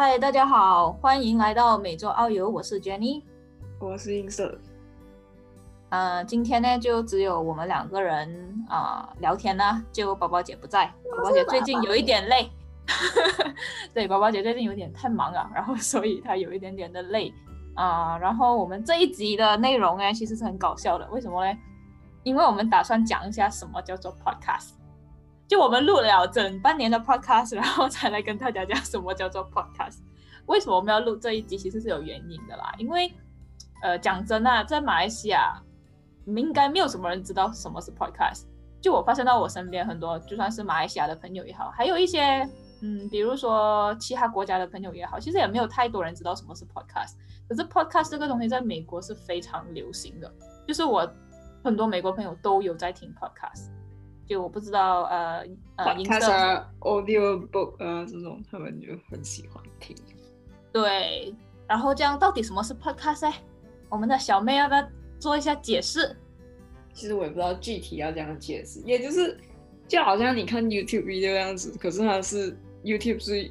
嗨，大家好，欢迎来到每周澳游，我是 Jenny，我是映射。呃，今天呢就只有我们两个人啊、聊天呢，就宝宝姐不在，宝宝姐最近有一点累，对，宝宝姐最近有点太忙了，然后所以她有一点点的累啊、然后我们这一集的内容呢，其实是很搞笑的，为什么呢？因为我们打算讲一下什么叫做 podcast。就我们录了整半年的 podcast，然后才来跟大家讲什么叫做 podcast。为什么我们要录这一集？其实是有原因的啦。因为，呃，讲真啊，在马来西亚，应该没有什么人知道什么是 podcast。就我发现到我身边很多，就算是马来西亚的朋友也好，还有一些，嗯，比如说其他国家的朋友也好，其实也没有太多人知道什么是 podcast。可是 podcast 这个东西在美国是非常流行的，就是我很多美国朋友都有在听 podcast。就我不知道，呃呃，音 podcast 色啊、audio book 啊这种，他们就很喜欢听。对，然后这样到底什么是 podcast 呢？我们的小妹要不要做一下解释？其实我也不知道具体要怎样解释，也就是就好像你看 YouTube video 这样子，可是它是 YouTube 是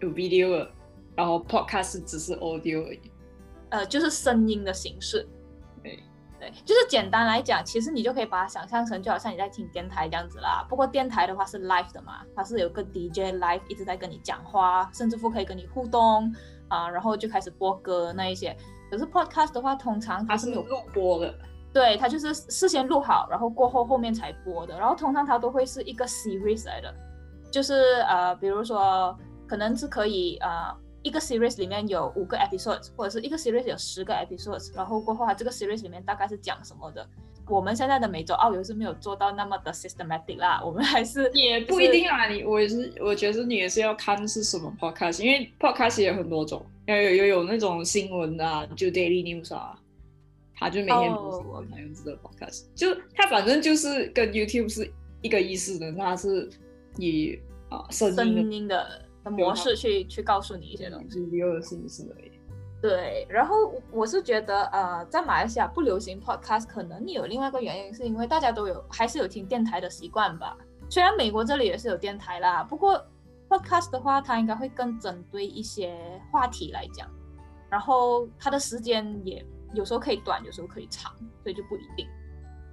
有 video 的，然后 podcast 只是 audio 而已。呃，就是声音的形式。对对，就是简单来讲，其实你就可以把它想象成就好像你在听电台这样子啦。不过电台的话是 live 的嘛，它是有个 DJ live 一直在跟你讲话，甚至乎可以跟你互动啊、然后就开始播歌那一些。可是 podcast 的话，通常它是没有录播的，对，它就是事先录好，然后过后后面才播的。然后通常它都会是一个 series 来的，就是呃，比如说可能是可以呃一个 series 里面有五个 episodes，或者是一个 series 有十个 episodes，然后过后它这个 series 里面大概是讲什么的。我们现在的每周澳游是没有做到那么的 systematic 啦，我们还是也不一定啊。你我也是，我觉得你也是要看是什么 podcast，因为 podcast 也有很多种，有有有有那种新闻的啊，就 daily news 啊，他就每天播新哦闻，那样子的 podcast，就他反正就是跟 YouTube 是一个意思的，它是以啊声声音的音的的模式去去告诉你一些东西。的形式而已。对，然后我是觉得，呃，在马来西亚不流行 podcast，可能有另外一个原因，是因为大家都有还是有听电台的习惯吧。虽然美国这里也是有电台啦，不过 podcast 的话，它应该会更针对一些话题来讲，然后它的时间也有时候可以短，有时候可以长，所以就不一定。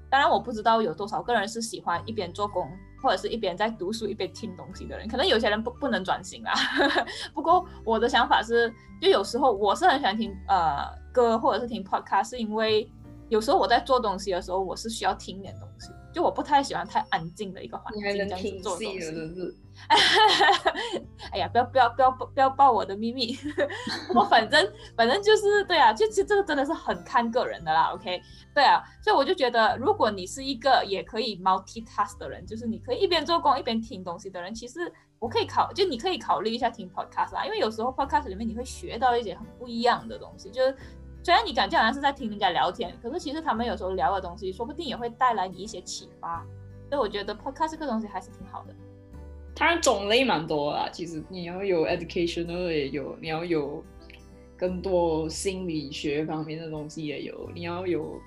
当然，我不知道有多少个人是喜欢一边做工或者是一边在读书一边听东西的人，可能有些人不不能专心啦。不过我的想法是，就有时候我是很喜欢听呃歌或者是听 podcast，是因为有时候我在做东西的时候，我是需要听点东西，就我不太喜欢太安静的一个环境这样子做东西。哎呀，不要不要不要不要爆我的秘密。我反正反正就是对啊，就其实这个真的是很看个人的啦。OK，对啊，所以我就觉得，如果你是一个也可以 multitask 的人，就是你可以一边做工一边听东西的人，其实我可以考，就你可以考虑一下听 podcast 啦，因为有时候 podcast 里面你会学到一些很不一样的东西，就是。虽然你感觉好像是在听人家聊天，可是其实他们有时候聊的东西，说不定也会带来你一些启发。所以我觉得 podcast 这个东西还是挺好的。它种类蛮多啦，其实你要有 educational 也有，你要有更多心理学方面的东西也有，你要有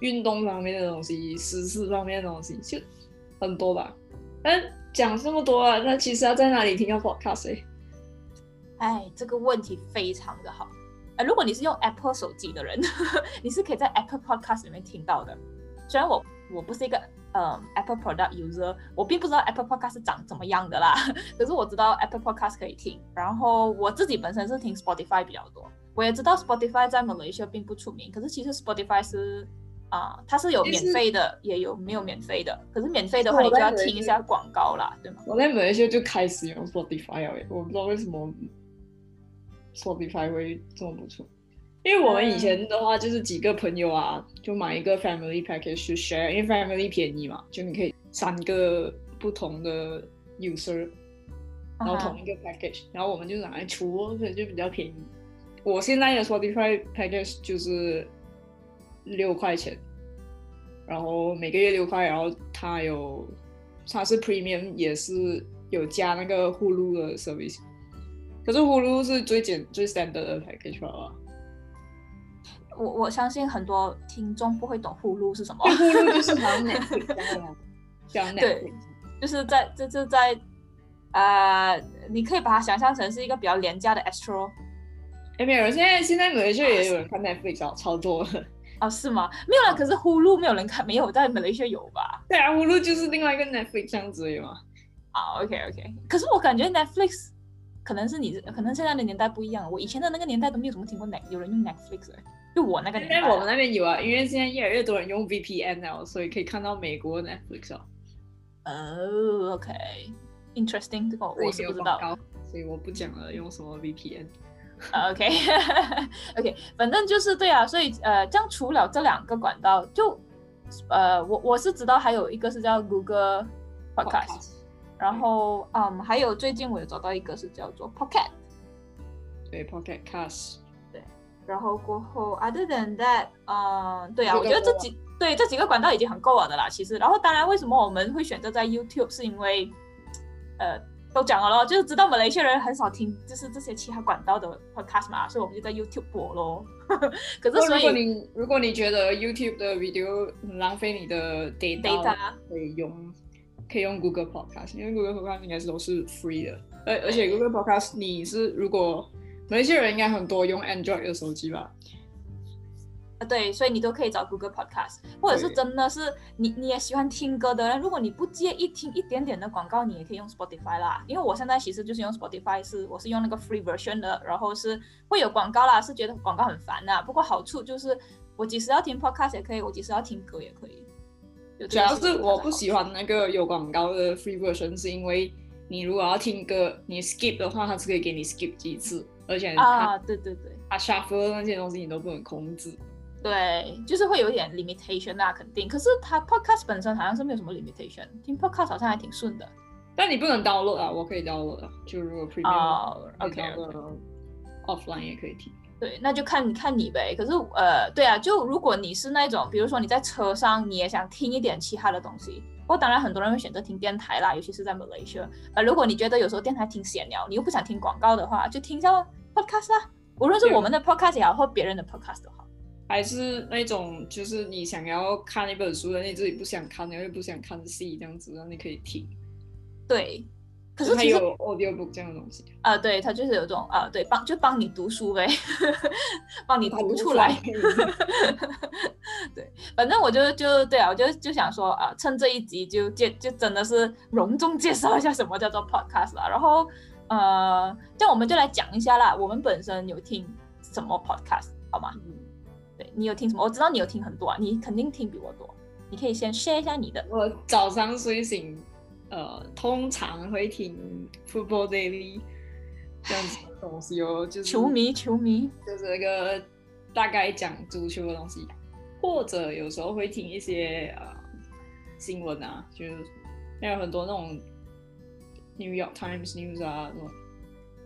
运动方面的东西、时事方面的东西，就很多吧。但讲这么多啊，那其实要在哪里听到 podcast？欸哎，这个问题非常的好。呃，如果你是用 Apple 手机的人，你是可以在 Apple Podcast 里面听到的。虽然我我不是一个呃 Apple Product user，我并不知道 Apple Podcast 是长怎么样的啦，可是我知道 Apple Podcast 可以听。然后我自己本身是听 Spotify 比较多，我也知道 Spotify 在 Malaysia 并不出名，可是其实 Spotify 是啊、它是有免费的，也有没有免费的。可是免费的话，你就要听一下广告啦，对吗？我在马来西亚就开始用 Spotify 了耶，我不知道为什么 Spotify 会这么不错。因为我们以前的话就是几个朋友啊，就买一个 family package 去 share，因为 family 便宜嘛，就你可以三个不同的 user，然后同一个 package，然后我们就拿来出，所以就比较便宜。我现在的 Spotify package 就是六块钱，然后每个月六块，然后它有它是 premium 也是有加那个呼噜的 service，可是呼噜是最简最 standard 的 package 吧？我我相信很多听众不会懂呼噜是什么，呼噜就是好像 Netflix 这样，像 Netflix 对就是在这是在啊、你可以把它想象成是一个比较廉价的 Astro。哎，没有，现在现在马来西亚也有人看 Netflix 啊，超多了。哦，是吗？没有啦，可是呼噜没有人看，没有在马来西亚有吧？对啊，呼噜就是另外一个 Netflix 这样子嘛。啊，OK OK。可是我感觉 Netflix 可能是你，可能现在的年代不一样。我以前的那个年代都没有怎么听过 Net 有人用 Netflix 哎，就我那个年代。我们那边有啊，因为现在越来越多人用 VPN 了，所以可以看到美国 Netflix 哦。哦，OK，Interesting，这个我是不知道，所以我不讲了，用什么 VPN。OK，OK，反正就是对啊，所以呃，这样除了这两个管道，就呃，我我是知道还有一个是叫 Google Podcast，然后嗯，还有最近我有找到一个是叫做 Pocket，对，Pocket Cast，对，然后过后 Other than that，嗯，对啊，我觉得这几对这几个管道已经很够了的啦，其实，然后当然为什么我们会选择在 YouTube，是因为呃。都讲了咯，就是知道马来西亚人很少听，就是这些其他管道的 podcast 嘛，所以我们就在 YouTube 播咯。可是，所以如果你如果你觉得 YouTube 的 video 浪费你的 data，可以用可以用 Google Podcast，因为 Google Podcast 应该是都是 free 的，而而且 Google Podcast 你是如果马来西亚人应该很多用 Android 的手机吧。啊，对，所以你都可以找 Google Podcast，或者是真的是你你也喜欢听歌的人，如果你不介意听一点点的广告，你也可以用 Spotify 啦。因为我现在其实就是用 Spotify，是我是用那个 free version 的，然后是会有广告啦，是觉得广告很烦呐。不过好处就是我即使要听 podcast 也可以，我即使要听歌也可以。主要是我不喜欢那个有广告的 free version，是因为你如果要听歌，你 skip 的话，它是可以给你 skip 几次，而且啊，对对对，它 shuffle 那些东西你都不能控制。对，就是会有一点 limitation 那肯定。可是它 podcast 本身好像是没有什么 limitation，听 podcast 好像还挺顺的。但你不能 download 啊，我可以 download 啊，就如果 premium，OK，offline 也可以听。对，那就看看你呗。可是呃，对啊，就如果你是那种，比如说你在车上，你也想听一点其他的东西，不过当然很多人会选择听电台啦，尤其是在 Malaysia。呃，如果你觉得有时候电台挺闲聊，你又不想听广告的话，就听一下 podcast 啦。无论是我们的 podcast 也好，或别人的 podcast 都好。还是那种，就是你想要看一本书的，你自己不想看，因为不想看戏这样子，那你可以听。对，可是它有 audio book 这样的东西。啊，对，它就是有种啊，对，帮就帮你读书呗，帮你读出来。对，反正我就就对啊，我就就想说啊，趁这一集就介就真的是隆重介绍一下什么叫做 podcast 啊，然后呃，这样我们就来讲一下啦，我们本身有听什么 podcast 好吗？对你有听什么？我知道你有听很多啊，你肯定听比我多。你可以先 share 一下你的。我早上睡醒，呃，通常会听 Football Daily 这样子的东西哦，就是球迷，球迷，就是那个大概讲足球的东西，或者有时候会听一些呃新闻啊，就是有很多那种 New York Times News 啊，那种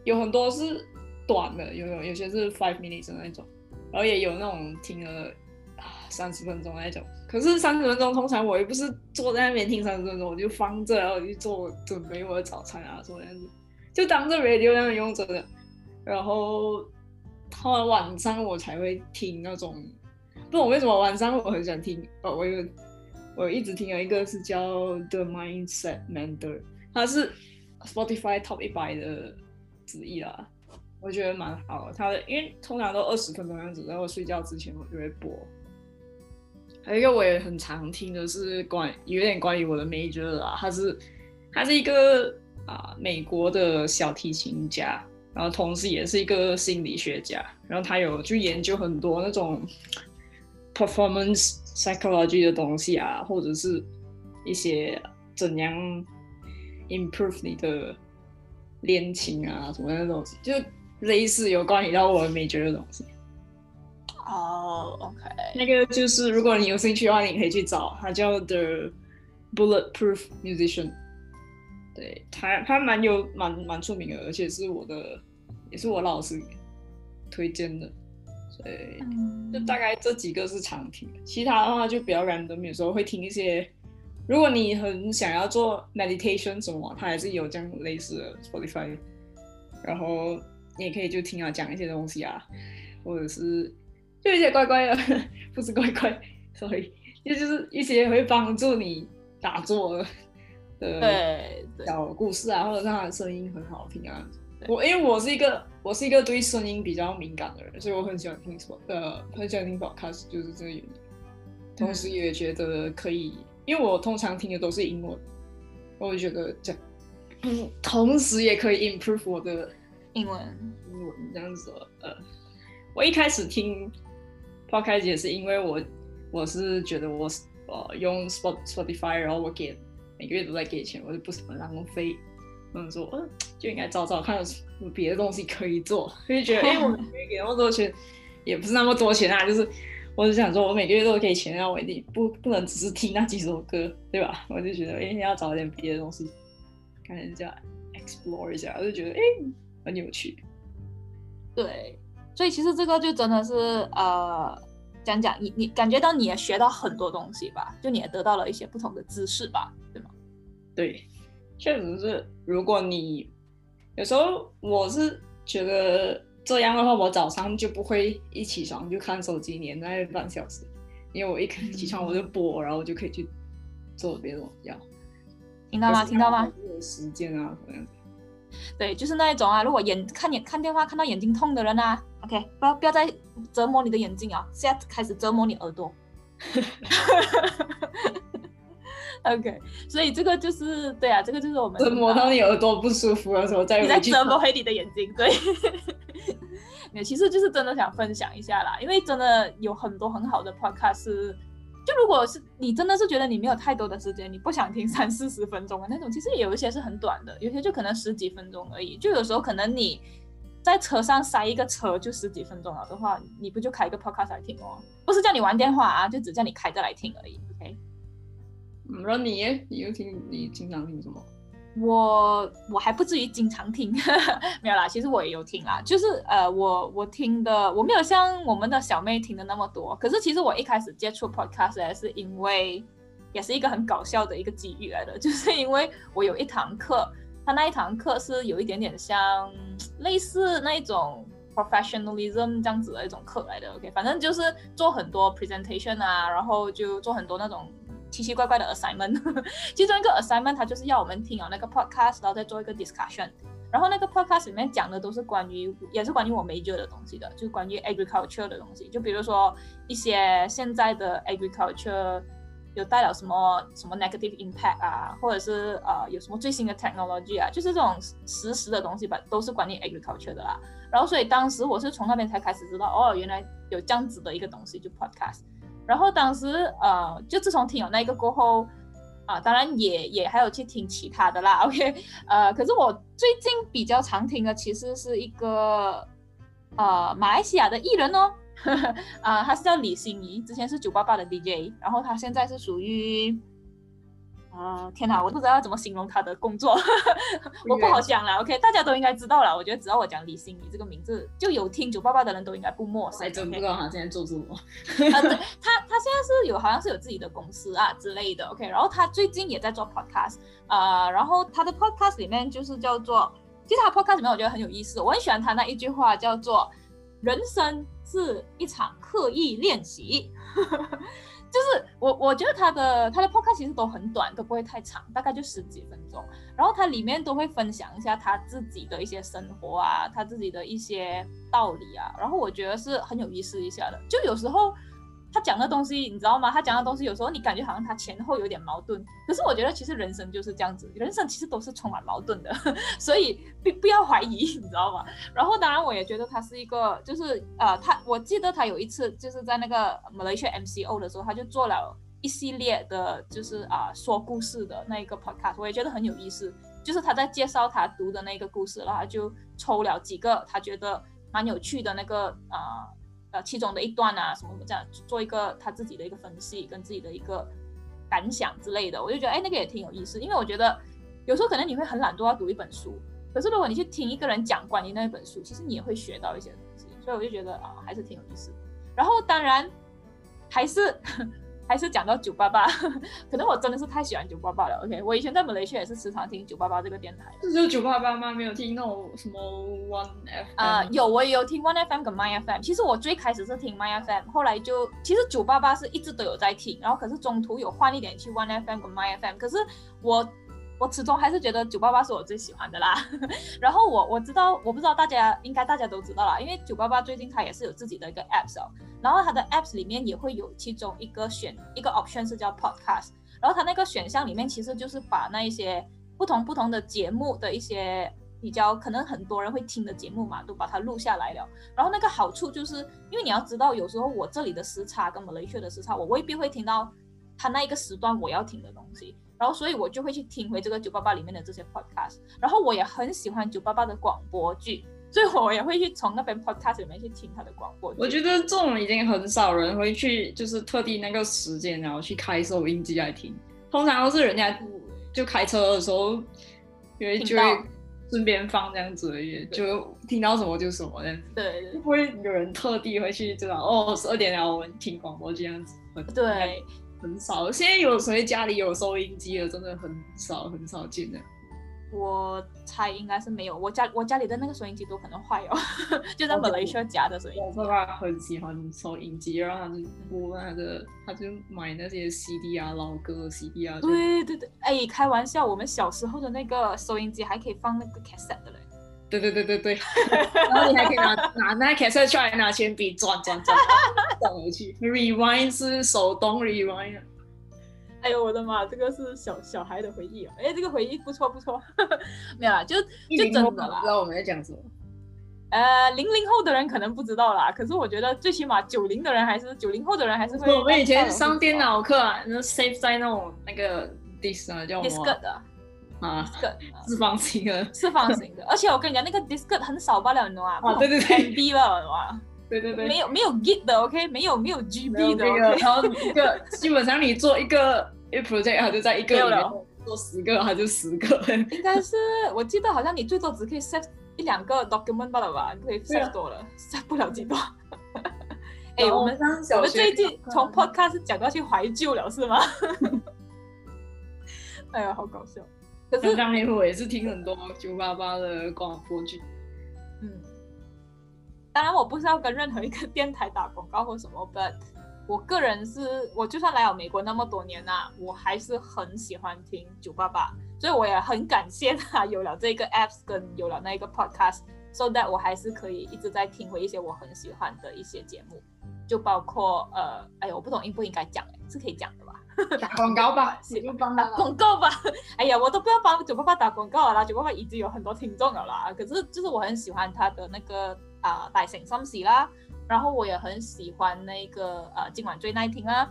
有很多是短的，有有有些是 five minutes 的那种。然后也有那种听了啊三十分钟那种，可是三十分钟通常我又不是坐在那边听三十分钟，我就放着，然后去做准备我的早餐啊，说这样子，就当着 radio 那样用着的。然后到了晚上我才会听那种，不懂为什么晚上我很想听，哦，我有我一直听有一个是叫 The Mindset Mentor，它是 Spotify Top 一百的之一啦。我觉得蛮好的，他的因为通常都二十分钟样子，然后睡觉之前我就会播。还有一个我也很常听的是关有点关于我的 major 啦，他是他是一个啊美国的小提琴家，然后同时也是一个心理学家，然后他有去研究很多那种 performance psychology 的东西啊，或者是一些怎样 improve 你的练琴啊什么那种就。类似有关于到我的 major 的东西。哦，OK，那个就是如果你有兴趣的话，你可以去找，他叫 The Bulletproof Musician。对他，他蛮有蛮蛮出名的，而且是我的，也是我老师推荐的。所以就大概这几个是常听，其他的话就比较 random，有时候会听一些。如果你很想要做 meditation 什么，他还是有这样类似的 Spotify，然后。你也可以就听他，讲一些东西啊，或者是就一些乖乖的，不是乖乖，所以就就是一些会帮助你打坐的的对对小故事啊，或者是他的声音很好听啊。我因为我是一个我是一个对声音比较敏感的人，所以我很喜欢听什么呃很喜欢听 podcast，就是这个原因。同时也觉得可以，因为我通常听的都是英文，我就觉得这样，嗯，同时也可以 improve 我的英文英文这样子。呃，我一开始听刚开始也是因为我我是觉得我呃用 Spot Spotify，然后我给每个月都在给钱，我就不怎么浪费。嗯，说嗯就应该找找看有什么别的东西可以做，就觉得哎，我每个月给那么多钱，也不是那么多钱啊，就是我是想说，我每个月都给钱，然后我一定不不能只是听那几首歌，对吧？我就觉得哎，要找点别的东西，看人家 explore 一下，我就觉得哎，很有趣。对，所以其实这个就真的是呃，讲讲你你感觉到你也学到很多东西吧，就你也得到了一些不同的知识吧，对吗？对。确实是，如果你有时候我是觉得这样的话，我早上就不会一起床就看手机连那半小时，因为我一起床我就播，然后我就可以去做别的东西。听到吗？听到吗？有时间啊，什么样子。对，就是那一种啊，如果眼看眼看电话看到眼睛痛的人啊，OK，不要不要再折磨你的眼睛啊，现在开始折磨你耳朵。OK，所以这个就是对啊，这个就是我们折磨到你耳朵不舒服的时候再你在折磨黑你的眼睛，对。其实就是真的想分享一下啦，因为真的有很多很好的 Podcast，就如果是你真的是觉得你没有太多的时间，你不想听三四十分钟的那种，其实有一些是很短的，有些就可能十几分钟而已。就有时候可能你在车上塞一个车就十几分钟了的话，你不就开一个 Podcast 来听哦？不是叫你玩电话啊，就只叫你开着来听而已。OK。嗯，那你你又听，你经常听什么？我我还不至于经常听，没有啦。其实我也有听啊，就是呃，我我听的我没有像我们的小妹听的那么多。可是其实我一开始接触 podcast 也是因为，也是一个很搞笑的一个机遇来的，就是因为我有一堂课，他那一堂课是有一点点像类似那一种 professionalism 这样子的一种课来的。OK，反正就是做很多 presentation 啊，然后就做很多那种。奇奇怪怪的 assignment，其中一个 assignment，它就是要我们听啊那个 podcast，然后再做一个 discussion。然后那个 podcast 里面讲的都是关于，也是关于我 major 的东西的，就是关于 agriculture 的东西。就比如说一些现在的 agriculture 有带了什么什么 negative impact 啊，或者是呃有什么最新的 technology 啊，就是这种实时的东西吧，都是关于 agriculture 的啦。然后所以当时我是从那边才开始知道，哦，原来有这样子的一个东西，就 podcast。然后当时呃，就自从听了那个过后，啊，当然也也还有去听其他的啦。OK，呃，可是我最近比较常听的其实是一个呃马来西亚的艺人哦，啊，他是叫李心怡，之前是九八八的 DJ，然后他现在是属于。啊天哪，我不知道要怎么形容他的工作，我不好讲了。OK，大家都应该知道了。我觉得只要我讲李心怡这个名字，就有听九八八的人都应该不陌生。还真不知道他现在做什么。啊，对 他，他现在是有好像是有自己的公司啊之类的。OK，然后他最近也在做 podcast，呃，然后他的 podcast 里面就是叫做，其实他 podcast 里面我觉得很有意思，我很喜欢他那一句话叫做“人生是一场刻意练习”。就是我，我觉得他的他的 podcast 其实都很短，都不会太长，大概就十几分钟。然后他里面都会分享一下他自己的一些生活啊，他自己的一些道理啊。然后我觉得是很有意思一下的，就有时候。他讲的东西你知道吗？他讲的东西有时候你感觉好像他前后有点矛盾，可是我觉得其实人生就是这样子，人生其实都是充满矛盾的，所以不不要怀疑，你知道吗？然后当然我也觉得他是一个，就是呃，他我记得他有一次就是在那个 Malaysia MCO 的时候，他就做了一系列的，就是啊说故事的那一个 podcast，我也觉得很有意思，就是他在介绍他读的那个故事，然后就抽了几个他觉得蛮有趣的那个啊。呃其中的一段啊，什么什么这样做一个他自己的一个分析，跟自己的一个感想之类的，我就觉得哎，那个也挺有意思。因为我觉得有时候可能你会很懒惰要读一本书，可是如果你去听一个人讲关于那一本书，其实你也会学到一些东西，所以我就觉得啊，还是挺有意思。然后当然还是。还是讲到九八八，可能我真的是太喜欢九八八了。OK，我以前在马来西亚也是时常听九八八这个电台。是就九八八吗？没有听那种什么 One FM？啊，有，我也有听 One FM 跟 My FM。其实我最开始是听 My FM，后来就其实九八八是一直都有在听，然后可是中途有换一点去 One FM 跟 My FM。可是我我始终还是觉得九八八是我最喜欢的啦。然后我我知道，我不知道大家应该大家都知道啦，因为九八八最近它也是有自己的一个 apps 哦，然后它的 apps 里面也会有其中一个选一个 option 是叫 podcast，然后它那个选项里面其实就是把那一些不同不同的节目的一些比较可能很多人会听的节目嘛，都把它录下来了。然后那个好处就是，因为你要知道，有时候我这里的时差跟马来西亚的时差，我未必会听到它那一个时段我要听的东西。然后，所以我就会去听回这个九八八里面的这些 podcast。然后，我也很喜欢九八八的广播剧，所以我也会去从那边 podcast 里面去听他的广播剧。我觉得这种已经很少人会去，就是特地那个时间然后去开收音机来听。通常都是人家就开车的时候，因为就会顺便放这样子而已，就听到什么就什么这样子。对，不会有人特地会去知道哦，十二点了我们听广播这样子。对。很少，现在有谁家里有收音机了？真的很少，很少见的。我猜应该是没有，我家我家里的那个收音机都可能坏哦，就在马来西亚夹的收音机。我爸爸很喜欢收音机，然后他就播那个，他就买那些 CD 啊，老歌 CD 啊。对对对，哎，开玩笑，我们小时候的那个收音机还可以放那个 cassette 的嘞。对对对对对，然后你还可以拿拿那 cassette 出来，拿铅笔转转转转回去。Rewind 是手动 Rewind。哎呦我的妈，这个是小小孩的回忆哦。哎，这个回忆不错不错。没有啦，就就真的啦。知道我们在讲什么？呃，零零后的人可能不知道啦，可是我觉得最起码九零的人还是九零后的人还是会。我们以前上电脑课啊，那 save 在那种那个 disk 啊，叫什么？disk 的。啊，四方形的，四方形的，而且我跟你讲，那个 disk 很少罢了，你知道吗？啊，对对对，MB 了，知道吗？对对对，没有没有 Git 的，OK，没有没有 GB 的，然后一个 基本上你做一个一 project，它就在一个里面做十个，它就十个。应该是，我记得好像你最多只可以 set 一两个 document 罢了吧，不可以 set 多了，set 不了几多。哎，我们我们最近从 podcast 讲到去怀旧了，是吗？哎呀，好搞笑。可当年我也是听很多九八八的广播剧，嗯，当然我不是要跟任何一个电台打广告或什么，but 我个人是，我就算来了美国那么多年呐，我还是很喜欢听九八八，所以我也很感谢他有了这个 apps 跟有了那个 podcast，so that 我还是可以一直在听回一些我很喜欢的一些节目，就包括呃，哎呦，我不懂应不应该讲，是可以讲的吧？打 广告吧，打广告吧。哎呀，我都不要帮九八八打广告了啦，九八八已经有很多听众了啦。可是就是我很喜欢他的那个啊大声心事啦，然后我也很喜欢那个呃今晚最耐听啦。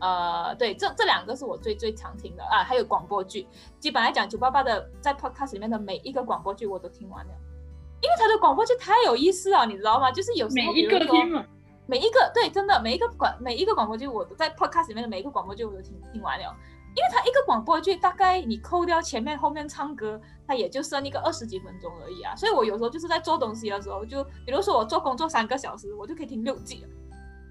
呃，对，这这两个是我最最常听的啊。还有广播剧，基本来讲九八八的在 podcast 里面的每一个广播剧我都听完了，因为他的广播剧太有意思了，你知道吗？就是有时候每一个听每一个对，真的每一个广每一个广播剧，我都在 podcast 里面的每一个广播剧我都听听完了，因为它一个广播剧大概你扣掉前面后面唱歌，它也就剩一个二十几分钟而已啊，所以我有时候就是在做东西的时候，就比如说我做工作三个小时，我就可以听六季。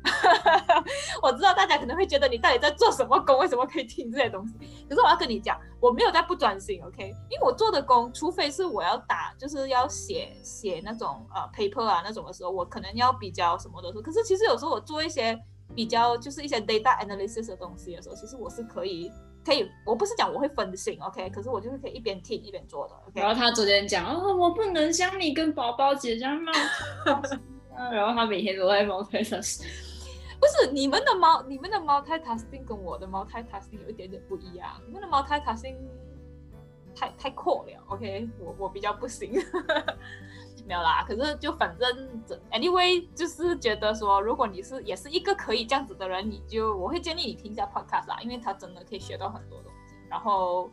我知道大家可能会觉得你到底在做什么工？为什么可以听这些东西？可是我要跟你讲，我没有在不专心，OK？因为我做的工，除非是我要打，就是要写写那种呃 paper 啊那种的时候，我可能要比较什么的时候。可是其实有时候我做一些比较就是一些 data analysis 的东西的时候，其实我是可以可以，我不是讲我会分心，OK？可是我就是可以一边听一边做的，OK？然后他昨天讲，哦，我不能像你跟宝宝姐这样闹，然后他每天都在猫台上。不是你们的猫，你们的猫 multitasking 跟我的猫 multitasking 有一点点不一样。你们的猫 multitasking 太太阔了，OK？我我比较不行，没有啦。可是就反正，anyway，就是觉得说，如果你是也是一个可以这样子的人，你就我会建议你听一下 podcast 啦，因为它真的可以学到很多东西。然后。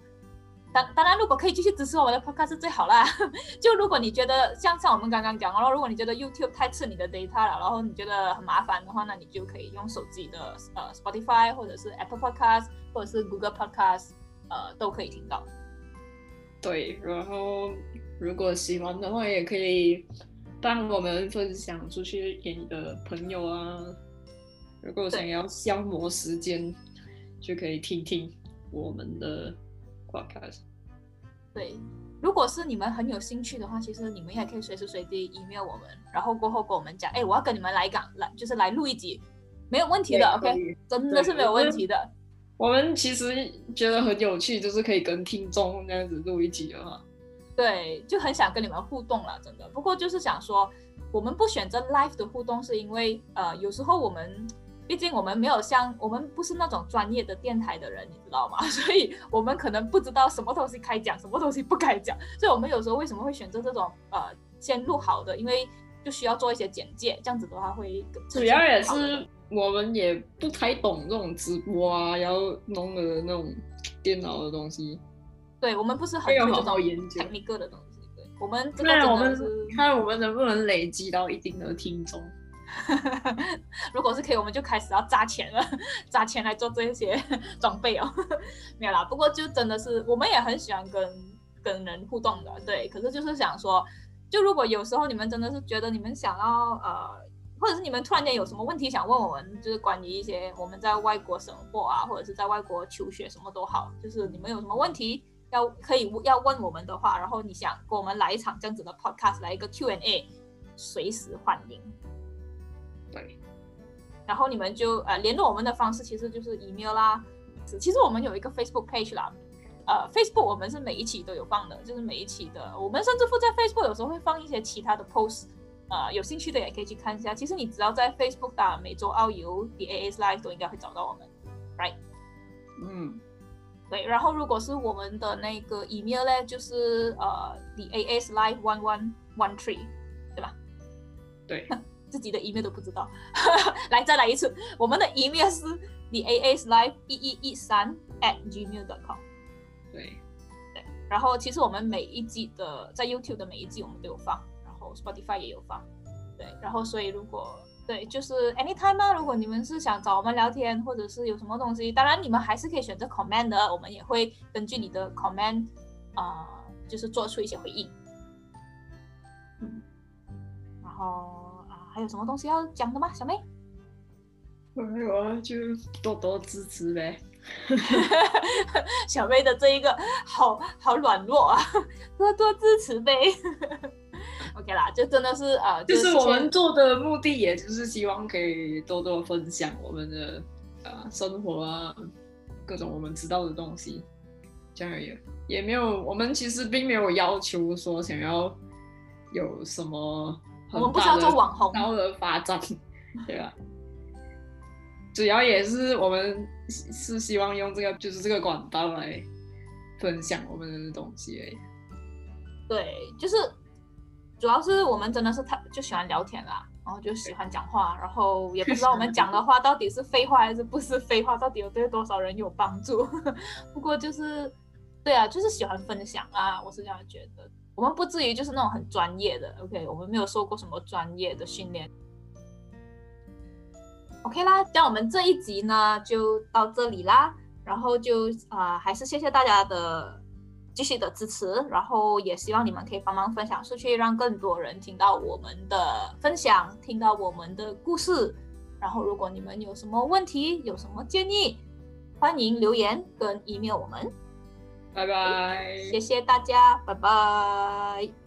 当当然，如果可以继续支持我们的 podcast 是最好啦。就如果你觉得像像我们刚刚讲，然后如果你觉得 YouTube 太吃你的 data 了，然后你觉得很麻烦的话，那你就可以用手机的呃 Spotify 或者是 Apple Podcast 或者是 Google Podcast，呃都可以听到。对，然后如果喜欢的话，也可以帮我们分享出去给你的朋友啊。如果想要消磨时间，就可以听听我们的。对，如果是你们很有兴趣的话，其实你们也可以随时随地 email 我们，然后过后跟我们讲，哎，我要跟你们来港，来就是来录一集，没有问题的，OK，真的是没有问题的。我们其实觉得很有趣，就是可以跟听众这样子录一集的话，对，就很想跟你们互动了，真的。不过就是想说，我们不选择 live 的互动，是因为呃，有时候我们毕竟我们没有像我们不是那种专业的电台的人，你知道吗？所以我们可能不知道什么东西该讲，什么东西不该讲。所以我们有时候为什么会选择这种呃先录好的，因为就需要做一些简介，这样子的话会主要也是我们也不太懂这种直播啊，然后弄的那种电脑的东西。对我们不是很会这研究 technical 的东西。对，我们这个看我们看我们能不能累积到一定的听众。如果是可以，我们就开始要砸钱了，砸钱来做这些 装备哦。没有啦，不过就真的是，我们也很喜欢跟跟人互动的，对。可是就是想说，就如果有时候你们真的是觉得你们想要呃，或者是你们突然间有什么问题想问我们，就是关于一些我们在外国生活啊，或者是在外国求学什么都好，就是你们有什么问题要可以要问我们的话，然后你想跟我们来一场这样子的 podcast，来一个 Q&A，随时欢迎。对，然后你们就呃联络我们的方式其实就是 email 啦。其实我们有一个 Facebook page 啦，呃，Facebook 我们是每一期都有放的，就是每一期的，我们甚至乎在 Facebook 有时候会放一些其他的 post，呃，有兴趣的也可以去看一下。其实你只要在 Facebook 打每周澳游 The AS Life 都应该会找到我们，right？嗯，对，然后如果是我们的那个 email 呢，就是呃 The AS Live one one one three，对吧？对，自己的 email 都不知道。来，再来一次，我们的 email 是 the a s life 一一一三 at gmail.com。对，对，然后其实我们每一季的在 YouTube 的每一季我们都有放，然后 Spotify 也有放。对，然后所以如果对，就是 anytime 啊，如果你们是想找我们聊天，或者是有什么东西，当然你们还是可以选择 comment 的，我们也会根据你的 comment 啊、就是做出一些回应。嗯，然后啊、还有什么东西要讲的吗，小妹？没有啊，就多多支持呗。小妹的这一个好好软弱啊，多多支持呗。OK 啦，就真的是呃，就是我们做的目的，也就是希望可以多多分享我们的呃生活啊，各种我们知道的东西，这样而已。也没有，我们其实并没有要求说想要有什么很我们不需要做网红高的发展，对吧？主要也是我们是是希望用这个就是这个管道来分享我们的东西而已。对，就是主要是我们真的是太就喜欢聊天啦，然后就喜欢讲话，然后也不知道我们讲的话到底是废话还是不是废话，到底有对多少人有帮助。不过就是对啊，就是喜欢分享啊，我是这样觉得。我们不至于就是那种很专业的，OK，我们没有受过什么专业的训练。OK 啦，那我们这一集呢就到这里啦，然后就啊、还是谢谢大家的继续的支持，然后也希望你们可以帮忙分享出去，让更多人听到我们的分享，听到我们的故事。然后如果你们有什么问题，有什么建议，欢迎留言跟 email 我们。拜拜。谢谢大家，拜拜。